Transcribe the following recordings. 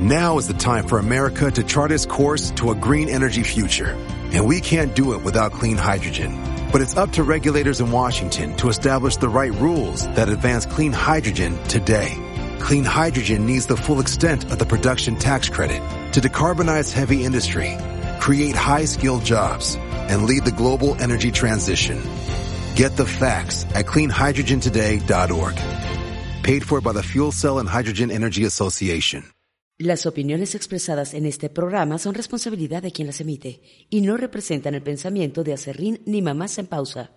Now is the time for America to chart its course to a green energy future. And we can't do it without clean hydrogen. But it's up to regulators in Washington to establish the right rules that advance clean hydrogen today. Clean hydrogen needs the full extent of the production tax credit to decarbonize heavy industry, create high-skilled jobs, and lead the global energy transition. Get the facts at cleanhydrogentoday.org. Paid for by the Fuel Cell and Hydrogen Energy Association. Las opiniones expresadas en este programa son responsabilidad de quien las emite y no representan el pensamiento de Acerrín ni Mamás en Pausa.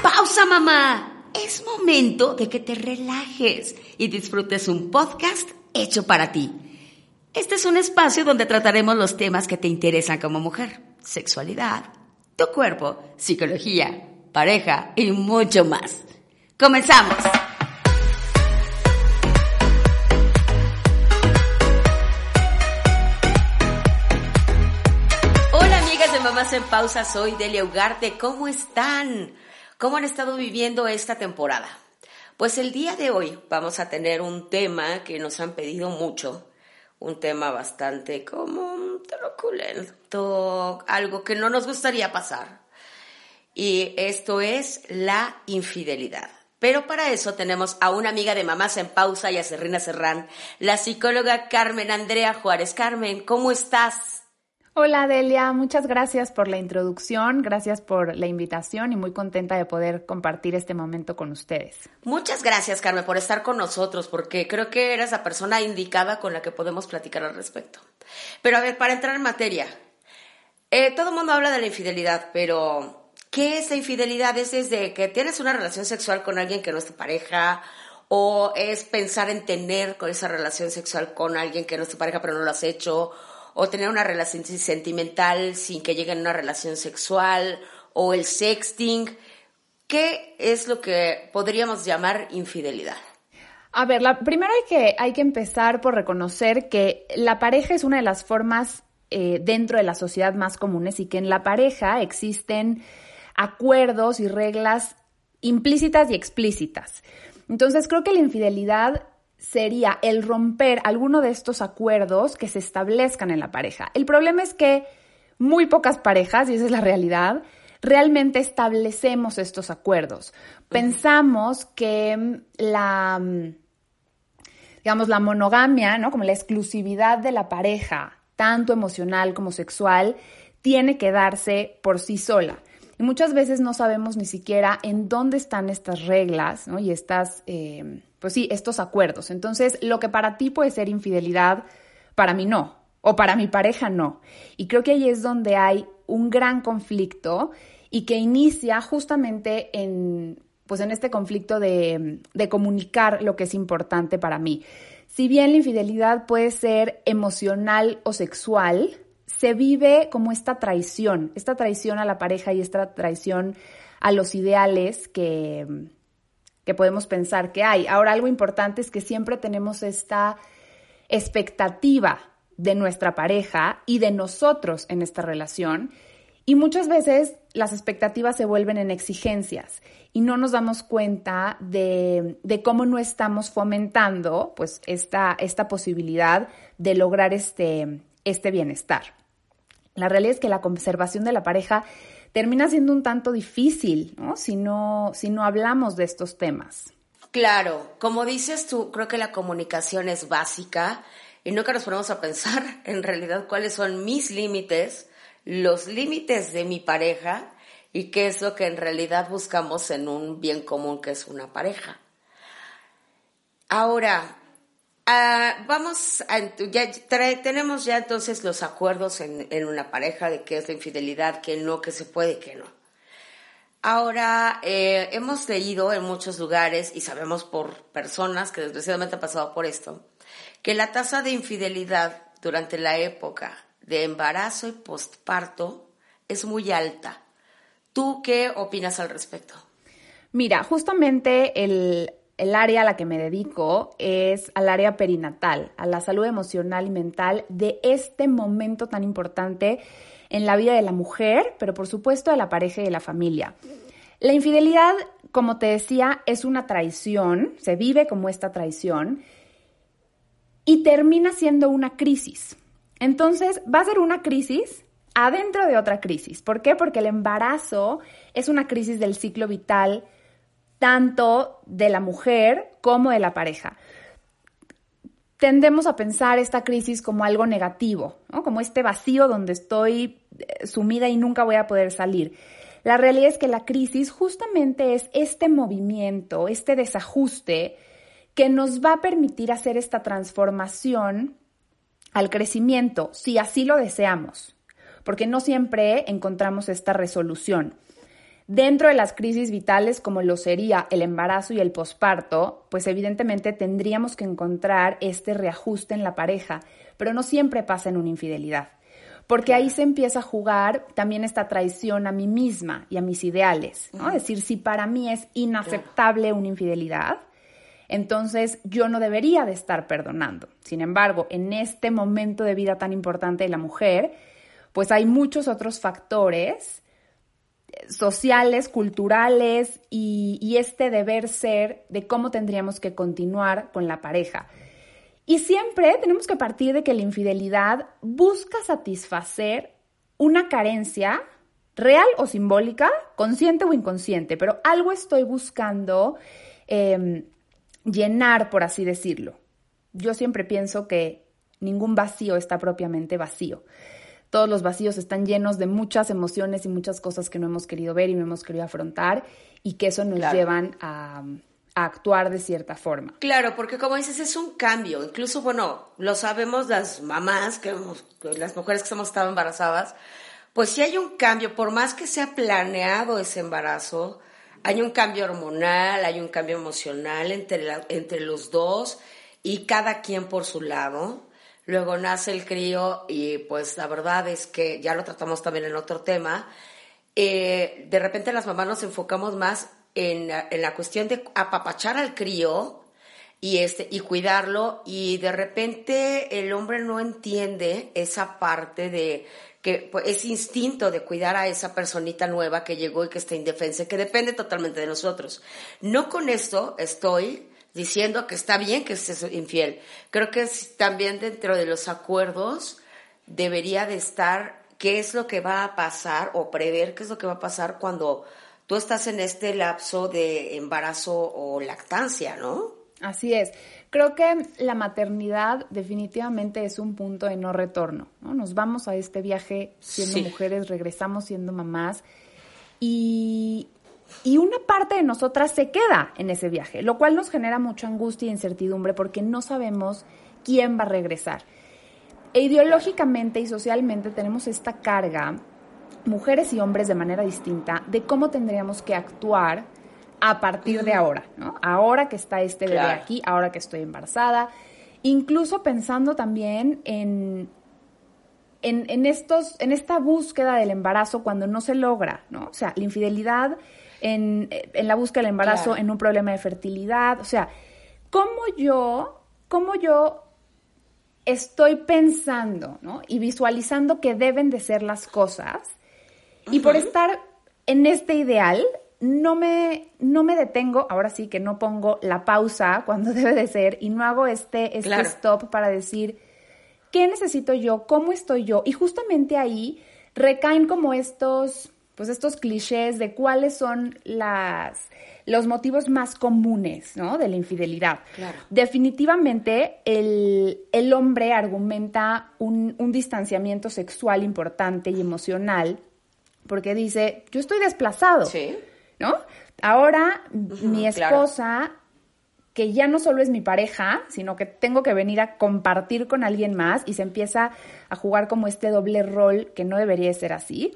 ¡Pausa, mamá! Es momento de que te relajes y disfrutes un podcast hecho para ti. Este es un espacio donde trataremos los temas que te interesan como mujer. Sexualidad, tu cuerpo, psicología, pareja y mucho más. Comenzamos. Hola amigas de Mamás en Pausa, soy Delia Ugarte. ¿Cómo están? ¿Cómo han estado viviendo esta temporada? Pues el día de hoy vamos a tener un tema que nos han pedido mucho, un tema bastante como truculento, algo que no nos gustaría pasar. Y esto es la infidelidad. Pero para eso tenemos a una amiga de Mamás en Pausa y a Serrina Serrán, la psicóloga Carmen Andrea Juárez. Carmen, ¿cómo estás? Hola Delia, muchas gracias por la introducción, gracias por la invitación y muy contenta de poder compartir este momento con ustedes. Muchas gracias Carmen por estar con nosotros porque creo que eres la persona indicada con la que podemos platicar al respecto. Pero a ver, para entrar en materia, eh, todo el mundo habla de la infidelidad, pero ¿qué es la infidelidad? ¿Es desde que tienes una relación sexual con alguien que no es tu pareja? ¿O es pensar en tener esa relación sexual con alguien que no es tu pareja pero no lo has hecho? o tener una relación sentimental sin que lleguen a una relación sexual, o el sexting. ¿Qué es lo que podríamos llamar infidelidad? A ver, la, primero hay que, hay que empezar por reconocer que la pareja es una de las formas eh, dentro de la sociedad más comunes y que en la pareja existen acuerdos y reglas implícitas y explícitas. Entonces creo que la infidelidad sería el romper alguno de estos acuerdos que se establezcan en la pareja. El problema es que muy pocas parejas, y esa es la realidad, realmente establecemos estos acuerdos. Pensamos que mm, la, mm, digamos, la monogamia, ¿no? Como la exclusividad de la pareja, tanto emocional como sexual, tiene que darse por sí sola. Muchas veces no sabemos ni siquiera en dónde están estas reglas, ¿no? Y estas... Eh, pues sí, estos acuerdos. Entonces, lo que para ti puede ser infidelidad, para mí no, o para mi pareja no. Y creo que ahí es donde hay un gran conflicto y que inicia justamente en, pues en este conflicto de comunicar lo que es importante para mí. Si bien la infidelidad puede ser emocional o sexual, se vive como esta traición, esta traición a la pareja y esta traición a los ideales que, que podemos pensar que hay. Ahora, algo importante es que siempre tenemos esta expectativa de nuestra pareja y de nosotros en esta relación. Y muchas veces las expectativas se vuelven en exigencias y no nos damos cuenta de, cómo no estamos fomentando pues esta, esta posibilidad de lograr este, este bienestar. La realidad es que la conservación de la pareja termina siendo un tanto difícil, ¿no? Si no, si no hablamos de estos temas. Claro, como dices tú, creo que la comunicación es básica y nunca nos ponemos a pensar en realidad cuáles son mis límites, los límites de mi pareja y qué es lo que en realidad buscamos en un bien común que es una pareja. Ahora, Ah, vamos a, tenemos ya entonces los acuerdos en, en, una pareja de qué es la infidelidad, qué no, qué se puede, qué no. Ahora, eh, hemos leído en muchos lugares y sabemos por personas que desgraciadamente han pasado por esto, que la tasa de infidelidad durante la época de embarazo y postparto es muy alta. ¿Tú qué opinas al respecto? Mira, justamente el, el área a la que me dedico es al área perinatal, a la salud emocional y mental de este momento tan importante en la vida de la mujer, pero por supuesto de la pareja y de la familia. La infidelidad, como te decía, es una traición, se vive como esta traición y termina siendo una crisis. Entonces, va a ser una crisis adentro de otra crisis. ¿Por qué? Porque el embarazo es una crisis del ciclo vital tanto de la mujer como de la pareja. Tendemos a pensar esta crisis como algo negativo, como este vacío donde estoy eh, sumida y nunca voy a poder salir. La realidad es que la crisis justamente es este movimiento, este desajuste que nos va a permitir hacer esta transformación al crecimiento, si así lo deseamos, porque no siempre encontramos esta resolución. Dentro de las crisis vitales, como lo sería el embarazo y el posparto, pues evidentemente tendríamos que encontrar este reajuste en la pareja, pero no siempre pasa en una infidelidad porque ahí se empieza a jugar también esta traición a mí misma y a mis ideales, ¿no? Es decir, si para mí es inaceptable una infidelidad, entonces yo no debería de estar perdonando. Sin embargo, en este momento de vida tan importante de la mujer, pues hay muchos otros factores sociales, culturales y, este deber ser de cómo tendríamos que continuar con la pareja. Y siempre tenemos que partir de que la infidelidad busca satisfacer una carencia real o simbólica, consciente o inconsciente, pero algo estoy buscando em, llenar, por así decirlo. Yo siempre pienso que ningún vacío está propiamente vacío. Todos los vacíos están llenos de muchas emociones y muchas cosas que no hemos querido ver y no hemos querido afrontar y que eso nos llevan a a actuar de cierta forma. Claro, porque como dices, es un cambio. Incluso, bueno, lo sabemos las mamás, que, las mujeres que hemos estado embarazadas, pues si hay un cambio, por más que sea planeado ese embarazo, hay un cambio hormonal, hay un cambio emocional entre, entre los dos y cada quien por su lado. Luego nace el crío y pues la verdad es que ya lo tratamos también en otro tema. Eh, de repente las mamás nos enfocamos más en, la cuestión de apapachar al crío y este y cuidarlo y de repente el hombre no entiende esa parte de que pues, es instinto de cuidar a esa personita nueva que llegó y que está indefensa, que depende totalmente de nosotros. No con esto estoy diciendo que está bien que estés infiel. Creo que también dentro de los acuerdos debería de estar qué es lo que va a pasar o prever qué es lo que va a pasar cuando tú estás en este lapso de embarazo o lactancia, ¿no? Así es. Creo que la maternidad definitivamente es un punto de no retorno, ¿no? Nos vamos a este viaje siendo mujeres, regresamos siendo mamás y, y una parte de nosotras se queda en ese viaje, lo cual nos genera mucha angustia e incertidumbre porque no sabemos quién va a regresar. E ideológicamente y socialmente tenemos esta carga mujeres y hombres de manera distinta de cómo tendríamos que actuar a partir de ahora, ¿no? Ahora que está este bebé aquí, ahora que estoy embarazada, incluso pensando también en, en, estos, en esta búsqueda del embarazo cuando no se logra, ¿no? O sea, la infidelidad en, la búsqueda del embarazo, en un problema de fertilidad, o sea, ¿cómo yo, cómo yo estoy pensando, ¿no? Y visualizando que deben de ser las cosas y por estar en este ideal, no me, no me detengo, ahora sí que no pongo la pausa cuando debe de ser y no hago este, este stop para decir, ¿qué necesito yo? ¿Cómo estoy yo? Y justamente ahí recaen como estos, pues estos clichés de cuáles son las, los motivos más comunes, ¿no? De la infidelidad. Definitivamente el, hombre argumenta un, un distanciamiento sexual importante y emocional porque dice, yo estoy desplazado, sí. ¿no? Ahora mi esposa, que ya no solo es mi pareja, sino que tengo que venir a compartir con alguien más y se empieza a jugar como este doble rol que no debería ser así,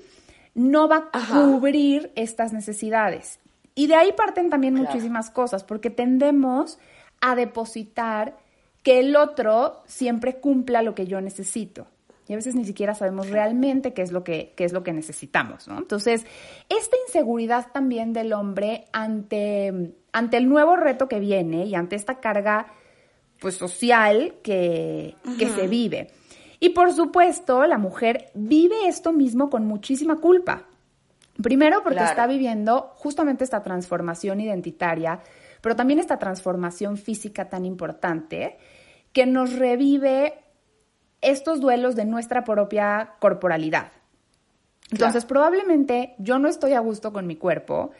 no va a cubrir estas necesidades. Y de ahí parten también muchísimas cosas, porque tendemos a depositar que el otro siempre cumpla lo que yo necesito y a veces ni siquiera sabemos realmente qué es lo que, es lo que necesitamos, ¿no? Entonces, esta inseguridad también del hombre ante, ante el nuevo reto que viene y ante esta carga pues social que, que se vive. Y por supuesto, la mujer vive esto mismo con muchísima culpa, Primero porque está viviendo justamente esta transformación identitaria, pero también esta transformación física tan importante que nos revive estos duelos de nuestra propia corporalidad. Entonces, probablemente yo no estoy a gusto con mi cuerpo,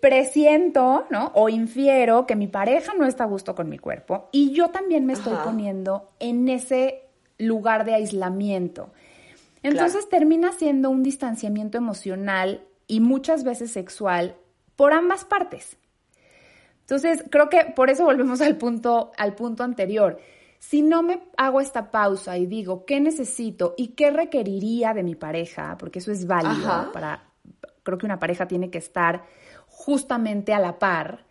presiento, ¿no? O infiero que mi pareja no está a gusto con mi cuerpo y yo también me estoy poniendo en ese lugar de aislamiento. Entonces termina siendo un distanciamiento emocional y muchas veces sexual por ambas partes. Entonces, creo que por eso volvemos al punto, al punto anterior. Si no me hago esta pausa y digo qué necesito y qué requeriría de mi pareja, porque eso es válido para, creo que una pareja tiene que estar justamente a la par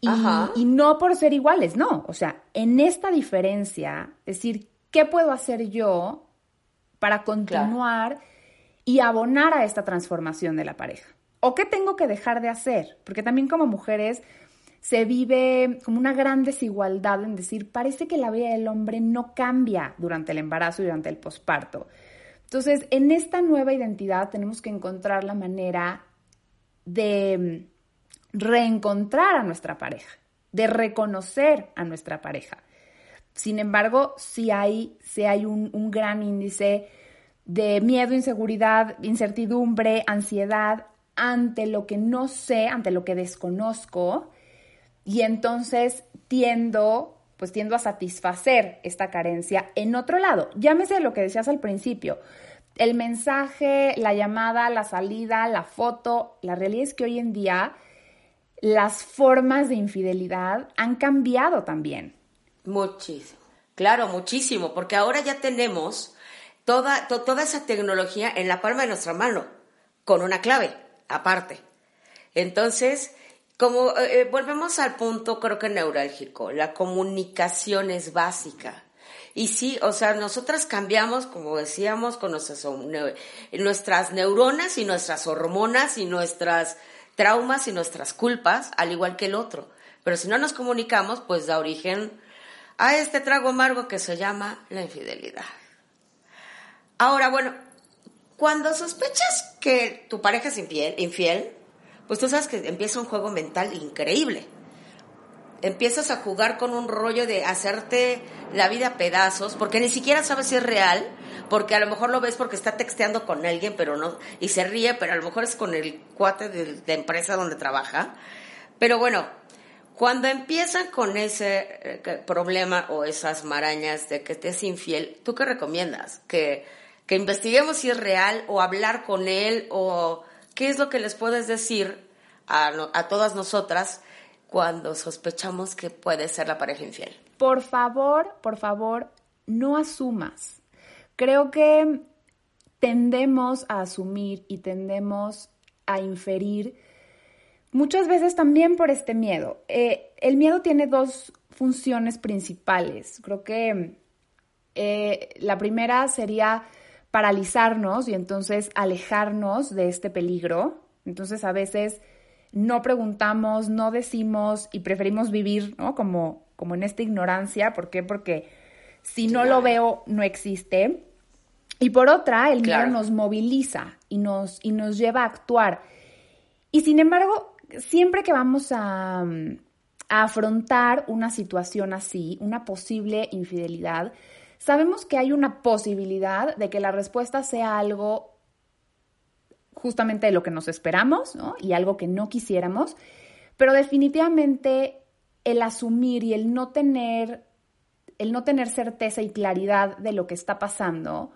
y, y, no por ser iguales, no. O sea, en esta diferencia, decir, ¿qué puedo hacer yo para continuar y abonar a esta transformación de la pareja? ¿O qué tengo que dejar de hacer? Porque también como mujeres se vive como una gran desigualdad en decir, parece que la vida del hombre no cambia durante el embarazo y durante el posparto. Entonces, en esta nueva identidad tenemos que encontrar la manera de reencontrar a nuestra pareja, de reconocer a nuestra pareja. Sin embargo, sí hay, hay un, un gran índice de miedo, inseguridad, incertidumbre, ansiedad ante lo que no sé, ante lo que desconozco, y entonces tiendo, pues tiendo a satisfacer esta carencia en otro lado. Llámese lo que decías al principio, el mensaje, la llamada, la salida, la foto, la realidad es que hoy en día las formas de infidelidad han cambiado también. Muchísimo. Claro, muchísimo, porque ahora ya tenemos toda, toda esa tecnología en la palma de nuestra mano, con una clave aparte. Entonces, como eh, eh, volvemos al punto, creo que neurálgico, la comunicación es básica. Y sí, o sea, nosotras cambiamos, como decíamos, con nuestras, nuestras neuronas y nuestras hormonas y nuestras traumas y nuestras culpas, al igual que el otro. Pero si no nos comunicamos, pues da origen a este trago amargo que se llama la infidelidad. Ahora, bueno, cuando sospechas que tu pareja es infiel, infiel, pues tú sabes que empieza un juego mental increíble. Empiezas a jugar con un rollo de hacerte la vida a pedazos, porque ni siquiera sabes si es real, porque a lo mejor lo ves porque está texteando con alguien, pero no, y se ríe, pero a lo mejor es con el cuate de la empresa donde trabaja. Pero bueno, cuando empiezan con ese eh, problema o esas marañas de que te es infiel, ¿tú qué recomiendas? ¿Que, que investiguemos si es real o hablar con él o qué es lo que les puedes decir a, a todas nosotras cuando sospechamos que puede ser la pareja infiel? Por favor, por favor, no asumas. Creo que tendemos a asumir y tendemos a inferir Muchas veces también por este miedo. Eh, el miedo tiene dos funciones principales. Creo que eh, la primera sería paralizarnos y entonces alejarnos de este peligro. Entonces a veces no preguntamos, no decimos y preferimos vivir ¿no? como, como en esta ignorancia. ¿Por qué? Porque si no lo veo, no existe. Y por otra, el miedo nos moviliza y nos, y nos lleva a actuar. Y sin embargo, siempre que vamos a, afrontar una situación así, una posible infidelidad, sabemos que hay una posibilidad de que la respuesta sea algo justamente de lo que nos esperamos, ¿no? Y algo que no quisiéramos, pero definitivamente el asumir y el no tener el no tener certeza y claridad de lo que está pasando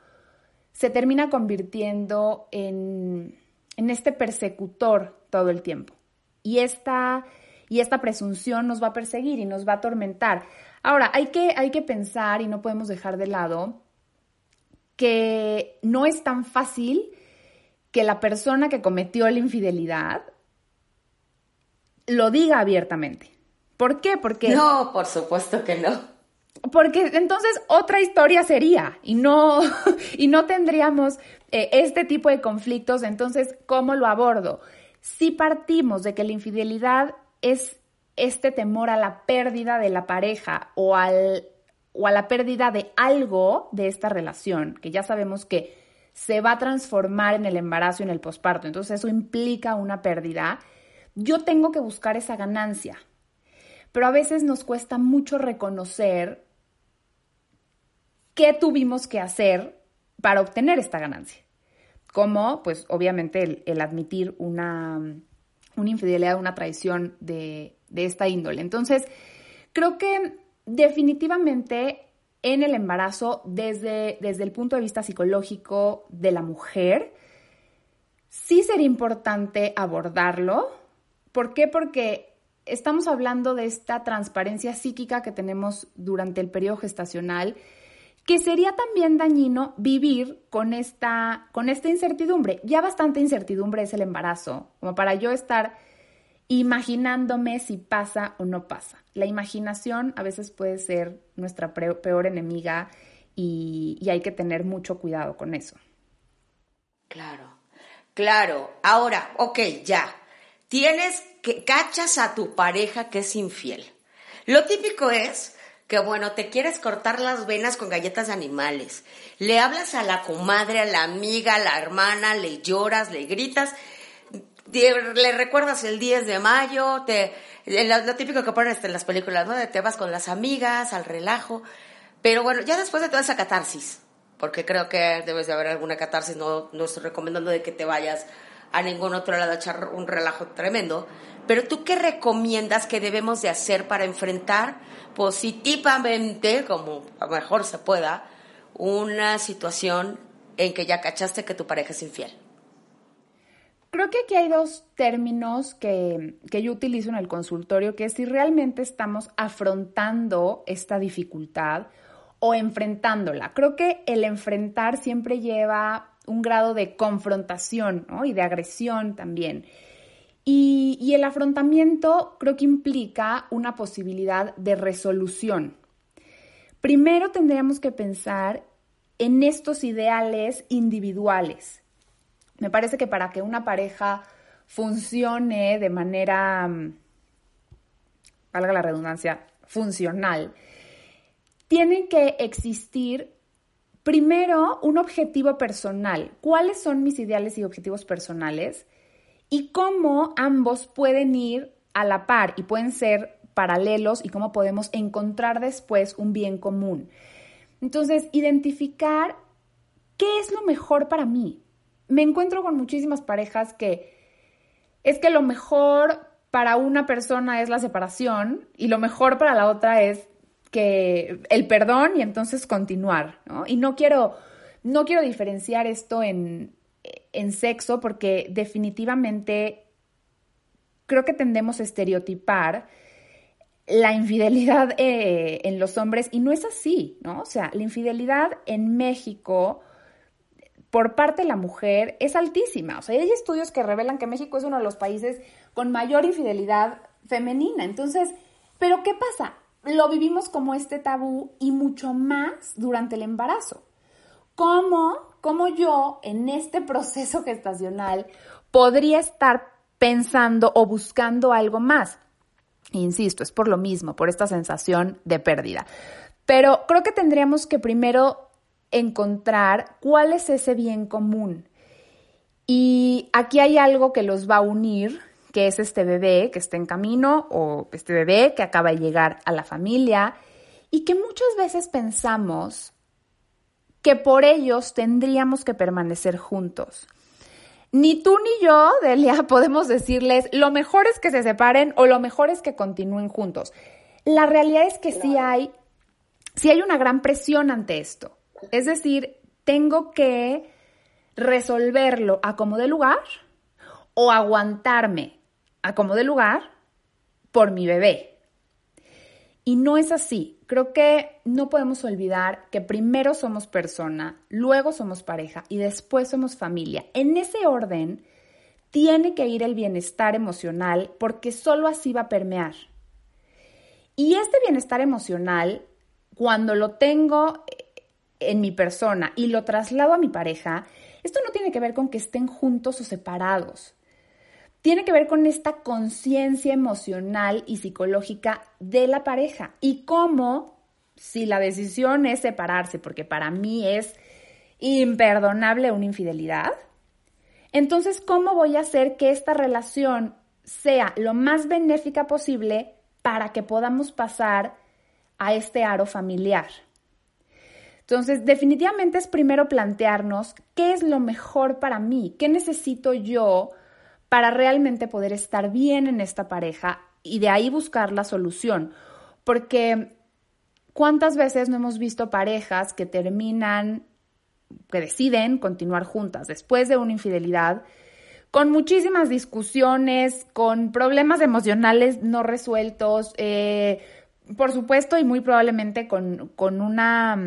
se termina convirtiendo en, en este persecutor todo el tiempo y esta, y esta presunción nos va a perseguir y nos va a atormentar. Ahora, hay que, hay que pensar y no podemos dejar de lado que no es tan fácil que la persona que cometió la infidelidad lo diga abiertamente. ¿Por qué? Porque... No, por supuesto que no. Porque entonces otra historia sería y no, y no tendríamos eh, este tipo de conflictos. Entonces, ¿cómo lo abordo? Si partimos de que la infidelidad es este temor a la pérdida de la pareja o, al, o a la pérdida de algo de esta relación, que ya sabemos que se va a transformar en el embarazo y en el posparto. Entonces eso implica una pérdida. Yo tengo que buscar esa ganancia. Pero a veces nos cuesta mucho reconocer qué tuvimos que hacer para obtener esta ganancia. Como, pues, obviamente, el, admitir una, una, infidelidad, una traición de, de esta índole. Entonces, creo que definitivamente en el embarazo, desde, desde el punto de vista psicológico de la mujer, sí sería importante abordarlo. ¿Por qué? Porque estamos hablando de esta transparencia psíquica que tenemos durante el periodo gestacional que sería también dañino vivir con esta, con esta incertidumbre. Ya bastante incertidumbre es el embarazo, como para yo estar imaginándome si pasa o no pasa. La imaginación a veces puede ser nuestra peor enemiga y, y hay que tener mucho cuidado con eso. Claro, claro. Ahora, ok, ya. Tienes que cachas a tu pareja que es infiel. Lo típico es que bueno, te quieres cortar las venas con galletas de animales. Le hablas a la comadre, a la amiga, a la hermana, le lloras, le gritas, le recuerdas el 10 de mayo, te, lo, típico que ponen en las películas, ¿no? Te vas con las amigas, al relajo. Pero bueno, ya después de toda esa catarsis, porque creo que debes de haber alguna catarsis, no, no estoy recomendando de que te vayas a ningún otro lado echar un relajo tremendo, pero tú qué recomiendas que debemos de hacer para enfrentar positivamente, como mejor se pueda, una situación en que ya cachaste que tu pareja es infiel? Creo que aquí hay dos términos que, que, yo utilizo en el consultorio, que es si realmente estamos afrontando esta dificultad o enfrentándola. Creo que el enfrentar siempre lleva un grado de confrontación y de agresión también. Y, el afrontamiento creo que implica una posibilidad de resolución. Primero tendríamos que pensar en estos ideales individuales. Me parece que para que una pareja funcione de manera, mm, valga la redundancia, funcional, tiene que existir primero un objetivo personal. ¿Cuáles son mis ideales y objetivos personales? y cómo ambos pueden ir a la par y pueden ser paralelos y cómo podemos encontrar después un bien común. Entonces, identificar qué es lo mejor para mí. Me encuentro con muchísimas parejas que es que lo mejor para una persona es la separación y lo mejor para la otra es que el perdón y entonces continuar, Y no quiero, no quiero diferenciar esto en, en sexo porque definitivamente creo que tendemos a estereotipar la infidelidad eh, en los hombres y no es así, ¿no? O sea, la infidelidad en México por parte de la mujer es altísima. O sea, hay estudios que revelan que México es uno de los países con mayor infidelidad femenina. Entonces, ¿pero qué pasa? Lo vivimos como este tabú y mucho más durante el embarazo. ¿Cómo cómo yo en este proceso gestacional podría estar pensando o buscando algo más. Insisto, es por lo mismo, por esta sensación de pérdida. Pero creo que tendríamos que primero encontrar cuál es ese bien común. Y aquí hay algo que los va a unir, que es este bebé que está en camino o este bebé que acaba de llegar a la familia y que muchas veces pensamos que por ellos tendríamos que permanecer juntos. Ni tú ni yo, Delia, podemos decirles lo mejor es que se separen o lo mejor es que continúen juntos. La realidad es que sí hay, sí hay una gran presión ante esto. Es decir, tengo que resolverlo a como de lugar o aguantarme a como de lugar por mi bebé. Y no es así. Creo que no podemos olvidar que primero somos persona, luego somos pareja y después somos familia. En ese orden tiene que ir el bienestar emocional porque solo así va a permear. Y este bienestar emocional, cuando lo tengo en mi persona y lo traslado a mi pareja, esto no tiene que ver con que estén juntos o separados tiene que ver con esta conciencia emocional y psicológica de la pareja y cómo, si la decisión es separarse, porque para mí es imperdonable una infidelidad, entonces, ¿cómo voy a hacer que esta relación sea lo más benéfica posible para que podamos pasar a este aro familiar? Entonces, definitivamente es primero plantearnos qué es lo mejor para mí, qué necesito yo para realmente poder estar bien en esta pareja y de ahí buscar la solución. Porque ¿cuántas veces no hemos visto parejas que terminan, que deciden continuar juntas después de una infidelidad? con muchísimas discusiones, con problemas emocionales no resueltos, eh, por supuesto, y muy probablemente con, con una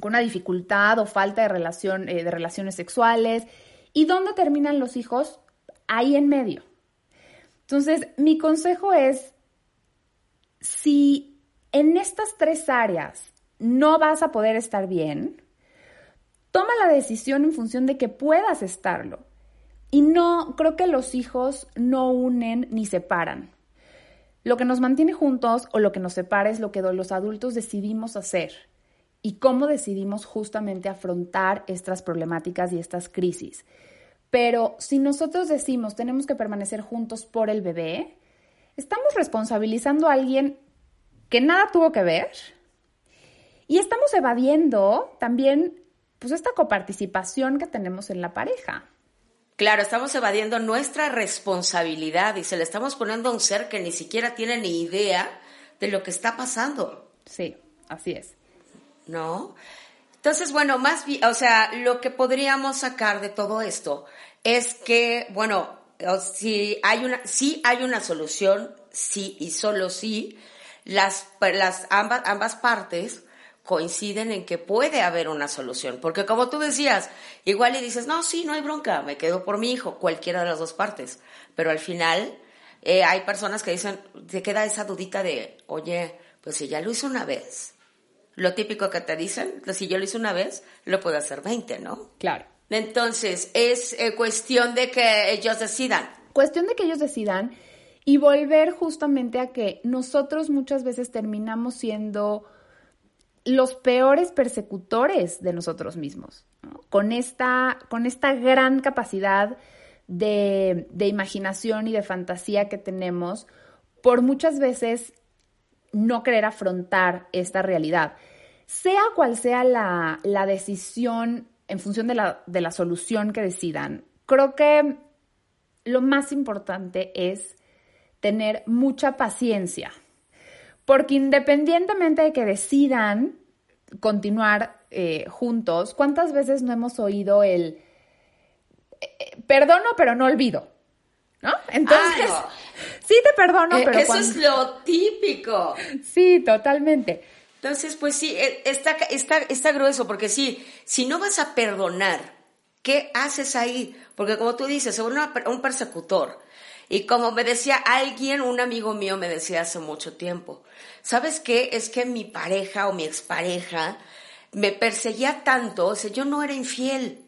con una dificultad o falta de, relación, eh, de relaciones sexuales. ¿Y dónde terminan los hijos? Ahí en medio. Entonces, mi consejo es, si en estas tres áreas no vas a poder estar bien, toma la decisión en función de que puedas estarlo. Y no, creo que los hijos no unen ni separan. Lo que nos mantiene juntos o lo que nos separa es lo que los adultos decidimos hacer y cómo decidimos justamente afrontar estas problemáticas y estas crisis. Pero si nosotros decimos tenemos que permanecer juntos por el bebé, estamos responsabilizando a alguien que nada tuvo que ver y estamos evadiendo también pues esta coparticipación que tenemos en la pareja. Claro, estamos evadiendo nuestra responsabilidad y se le estamos poniendo a un ser que ni siquiera tiene ni idea de lo que está pasando. Sí, así es. ¿no? Entonces, bueno, más bien, o sea, lo que podríamos sacar de todo esto es que, bueno, si hay una, sí hay una solución, sí y solo sí, las, las ambas, ambas partes coinciden en que puede haber una solución. Porque como tú decías, igual y dices, no, sí, no hay bronca, me quedo por mi hijo, cualquiera de las dos partes. Pero al final eh, hay personas que dicen, te queda esa dudita de, oye, pues si ya lo hizo una vez, lo típico que te dicen, si yo lo hice una vez, lo puedo hacer 20, ¿no? Claro. Entonces, es eh, cuestión de que ellos decidan. Cuestión de que ellos decidan y volver justamente a que nosotros muchas veces terminamos siendo los peores persecutores de nosotros mismos, con, esta, con esta gran capacidad de, de imaginación y de fantasía que tenemos, por muchas veces no querer afrontar esta realidad. Sea cual sea la, decisión en función de la, de la solución que decidan, creo que lo más importante es tener mucha paciencia, porque independientemente de que decidan continuar eh, juntos, ¿cuántas veces no hemos oído el eh, perdono pero no olvido? ¿No? Entonces, sí te perdono, eh, pero eso es lo típico. Sí, totalmente. Entonces, pues sí, eh, está, está, está grueso, porque sí, si no vas a perdonar, ¿qué haces ahí? Porque como tú dices, es un persecutor. Y como me decía alguien, un amigo mío me decía hace mucho tiempo, ¿sabes qué? Es que mi pareja o mi expareja me perseguía tanto, o sea, yo no era infiel.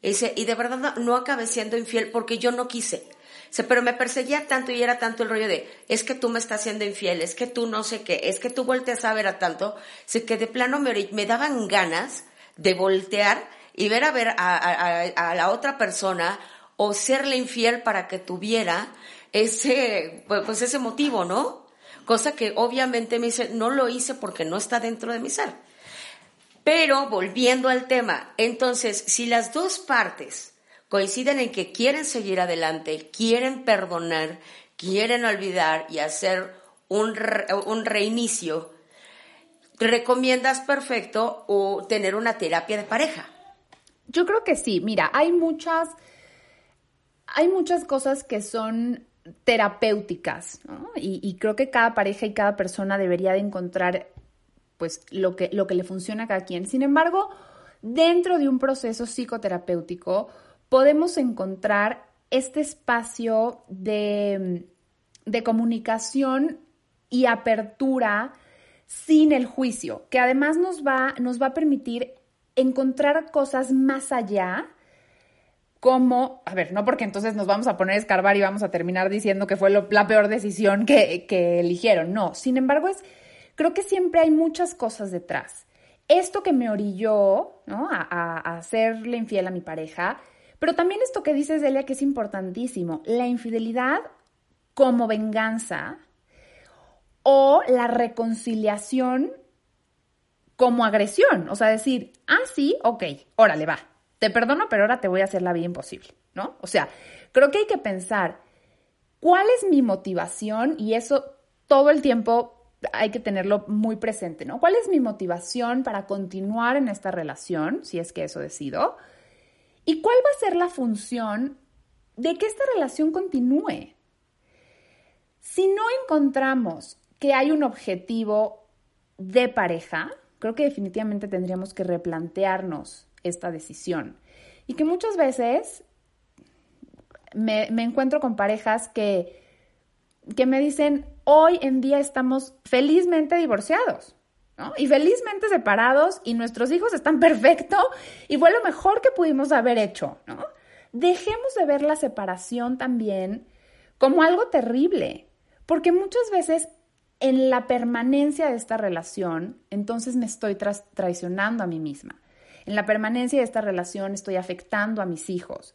Y de verdad no acabé siendo infiel porque yo no quise pero me perseguía tanto y era tanto el rollo de, es que tú me estás siendo infiel, es que tú no sé qué, es que tú volteas a ver a tanto, sé que de plano me, me daban ganas de voltear y ver a ver a, la otra persona o serle infiel para que tuviera ese, pues, pues ese motivo, ¿no? Cosa que obviamente me dice, no lo hice porque no está dentro de mi ser. Pero volviendo al tema, entonces, si las dos partes coinciden en que quieren seguir adelante, quieren perdonar, quieren olvidar y hacer un, un reinicio, ¿recomiendas perfecto o tener una terapia de pareja? Yo creo que sí. Mira, hay muchas, hay muchas cosas que son terapéuticas y, y, creo que cada pareja y cada persona debería de encontrar pues lo que, lo que le funciona a cada quien. Sin embargo, dentro de un proceso psicoterapéutico, podemos encontrar este espacio de, comunicación y apertura sin el juicio, que además nos va, nos va a permitir encontrar cosas más allá, como, a ver, no porque entonces nos vamos a poner a escarbar y vamos a terminar diciendo que fue la peor decisión que, que eligieron, no, sin embargo, es, creo que siempre hay muchas cosas detrás esto que me orilló, ¿no? A, a, a serle infiel a mi pareja, pero también esto que dices, Delia, que es importantísimo, la infidelidad como venganza o la reconciliación como agresión. O sea, decir, ah, sí, ok, órale, va, te perdono, pero ahora te voy a hacer la vida imposible, ¿no? O sea, creo que hay que pensar cuál es mi motivación y eso todo el tiempo hay que tenerlo muy presente, ¿no? ¿Cuál es mi motivación para continuar en esta relación, si es que eso decido? ¿Y cuál va a ser la función de que esta relación continúe? Si no encontramos que hay un objetivo de pareja, creo que definitivamente tendríamos que replantearnos esta decisión. Y que muchas veces me, encuentro con parejas que, que me dicen, hoy en día estamos felizmente divorciados. Y felizmente separados y nuestros hijos están perfectos y fue lo mejor que pudimos haber hecho, ¿no? Dejemos de ver la separación también como algo terrible, porque muchas veces en la permanencia de esta relación, entonces me estoy traicionando a mí misma. En la permanencia de esta relación estoy afectando a mis hijos.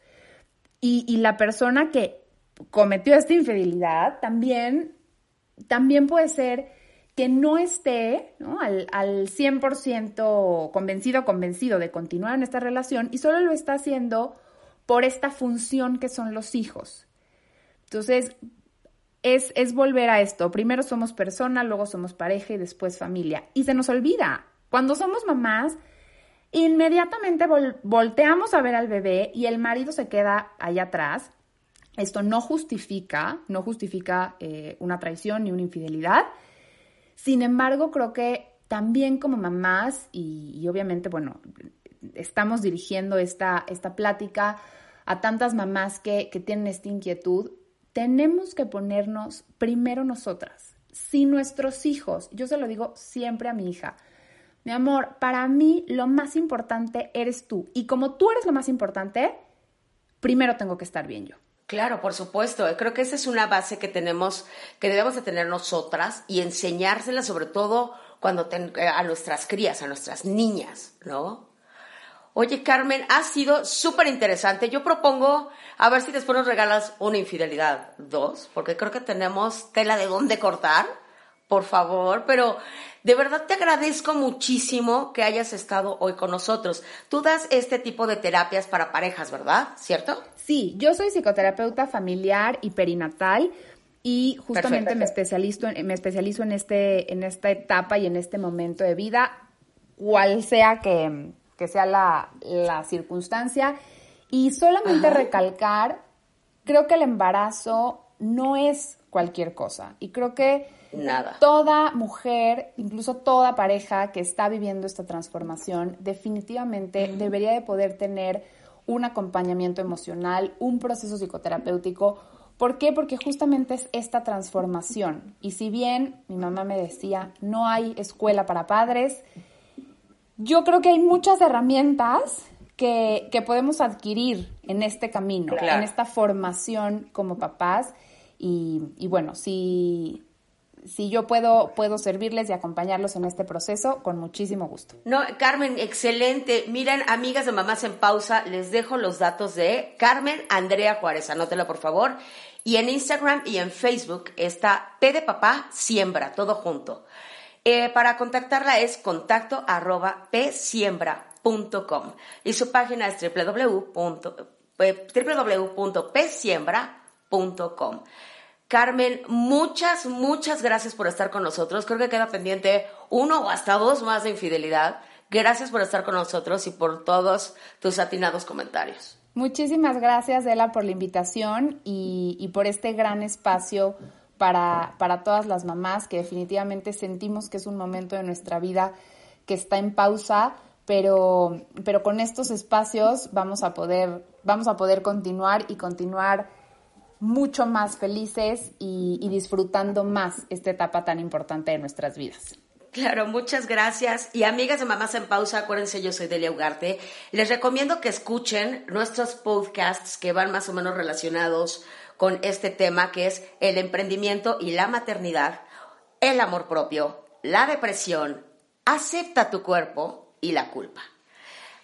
Y, y la persona que cometió esta infidelidad también, también puede ser que no esté al, al 100% convencido convencido de continuar en esta relación y solo lo está haciendo por esta función que son los hijos. Entonces, es, es volver a esto. Primero somos persona, luego somos pareja y después familia. Y se nos olvida. Cuando somos mamás, inmediatamente volteamos a ver al bebé y el marido se queda allá atrás. Esto no justifica, no justifica eh, una traición ni una infidelidad. Sin embargo, creo que también como mamás, y, obviamente, bueno, estamos dirigiendo esta, esta plática a tantas mamás que, que tienen esta inquietud, tenemos que ponernos primero nosotras. Si nuestros hijos, yo se lo digo siempre a mi hija, mi amor, para mí lo más importante eres tú. Y como tú eres lo más importante, primero tengo que estar bien yo. Claro, por supuesto. Creo que esa es una base que tenemos, que debemos de tener nosotras y enseñársela sobre todo cuando eh, a nuestras crías, a nuestras niñas, ¿no? Oye, Carmen, ha sido súper interesante. Yo propongo, a ver si después nos regalas una infidelidad, dos, porque creo que tenemos tela de dónde cortar, por favor, pero de verdad te agradezco muchísimo que hayas estado hoy con nosotros. Tú das este tipo de terapias para parejas, ¿verdad? ¿Cierto? Sí, yo soy psicoterapeuta familiar y perinatal y justamente me especializo, en, me especializo en, este, en esta etapa y en este momento de vida, cual sea que, sea la, circunstancia. Y solamente recalcar, creo que el embarazo no es cualquier cosa. Y creo que Nada. toda mujer, incluso toda pareja que está viviendo esta transformación, definitivamente debería de poder tener un acompañamiento emocional, un proceso psicoterapéutico. ¿Por qué? Porque justamente es esta transformación. Y si bien mi mamá me decía, no hay escuela para padres, yo creo que hay muchas herramientas que, podemos adquirir en este camino, en esta formación como papás. Y, y bueno, si, si yo puedo, puedo servirles y acompañarlos en este proceso, con muchísimo gusto. No, Carmen, excelente. Miren, amigas de Mamás en Pausa, les dejo los datos de Carmen Andrea Juárez, anótelo por favor. Y en Instagram y en Facebook está P de Papá Siembra, todo junto. Eh, para contactarla es contacto arroba psiembra.com y su página es www.psiembra.com. Carmen, muchas, muchas gracias por estar con nosotros. Creo que queda pendiente uno o hasta dos más de infidelidad. Gracias por estar con nosotros y por todos tus atinados comentarios. Muchísimas gracias, Ela, por la invitación y, por este gran espacio para, para todas las mamás que definitivamente sentimos que es un momento de nuestra vida que está en pausa, pero, pero con estos espacios vamos a poder, vamos a poder continuar y continuar mucho más felices y, disfrutando más esta etapa tan importante de nuestras vidas. Claro, muchas gracias. Y amigas de Mamás en Pausa, acuérdense, yo soy Delia Ugarte. Les recomiendo que escuchen nuestros podcasts que van más o menos relacionados con este tema, que es el emprendimiento y la maternidad, el amor propio, la depresión Acepta tu cuerpo y la culpa.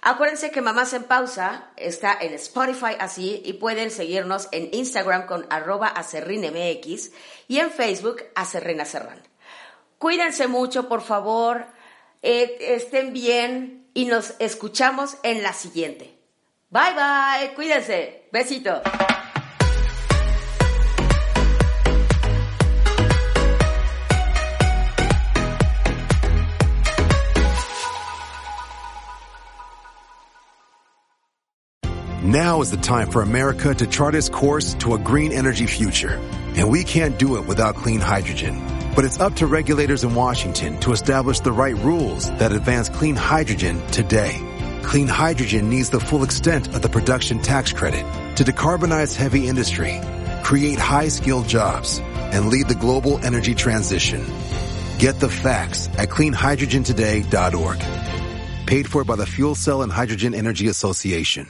Acuérdense que Mamás en Pausa está en Spotify así y pueden seguirnos en Instagram con arroba acerrinmx y en Facebook acerrina Cuídense mucho, por favor, eh, estén bien y nos escuchamos en la siguiente. Bye bye, cuídense, besito. Now is the time for America to chart its course to a green energy future. And we can't do it without clean hydrogen. But it's up to regulators in Washington to establish the right rules that advance clean hydrogen today. Clean hydrogen needs the full extent of the production tax credit to decarbonize heavy industry, create high-skilled jobs, and lead the global energy transition. Get the facts at cleanhydrogentoday.org. Paid for by the Fuel Cell and Hydrogen Energy Association.